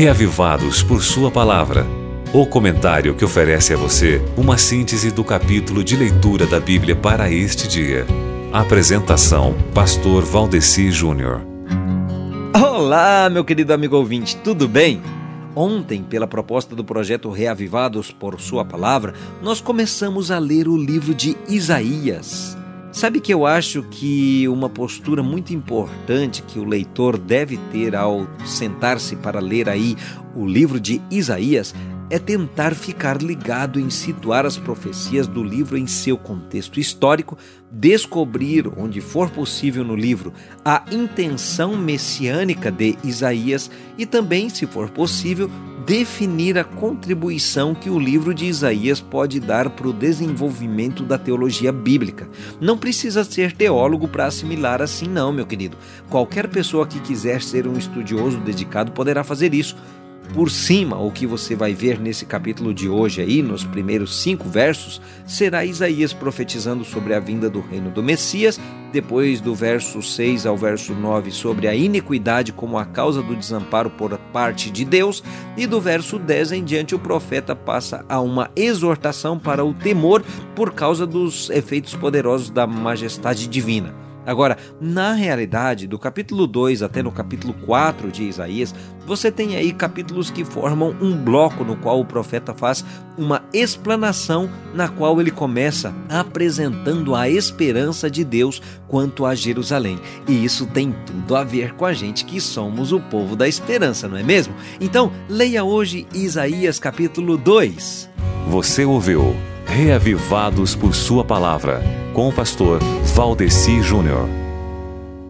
reavivados por Sua palavra. O comentário que oferece a você uma síntese do capítulo de leitura da Bíblia para este dia. Apresentação: Pastor Valdeci Júnior. Olá, meu querido amigo ouvinte, tudo bem? Ontem, pela proposta do projeto Reavivados por Sua Palavra, nós começamos a ler o livro de Isaías. Sabe que eu acho que uma postura muito importante que o leitor deve ter ao sentar-se para ler aí o livro de Isaías é tentar ficar ligado em situar as profecias do livro em seu contexto histórico, descobrir, onde for possível no livro, a intenção messiânica de Isaías e também, se for possível, definir a contribuição que o livro de Isaías pode dar para o desenvolvimento da teologia bíblica. Não precisa ser teólogo para assimilar assim, não, meu querido. Qualquer pessoa que quiser ser um estudioso dedicado poderá fazer isso por cima, o que você vai ver nesse capítulo de hoje aí, nos primeiros cinco versos, será Isaías profetizando sobre a vinda do reino do Messias, depois do verso 6 ao verso 9 sobre a iniquidade como a causa do desamparo por parte de Deus, e do verso 10 em diante o profeta passa a uma exortação para o temor por causa dos efeitos poderosos da majestade divina. Agora, na realidade, do capítulo 2 até no capítulo 4 de Isaías, você tem aí capítulos que formam um bloco no qual o profeta faz uma explanação na qual ele começa apresentando a esperança de Deus quanto a Jerusalém. E isso tem tudo a ver com a gente que somos o povo da esperança, não é mesmo? Então, leia hoje Isaías capítulo 2. Você ouviu Reavivados por Sua Palavra, com o pastor Valdeci Júnior.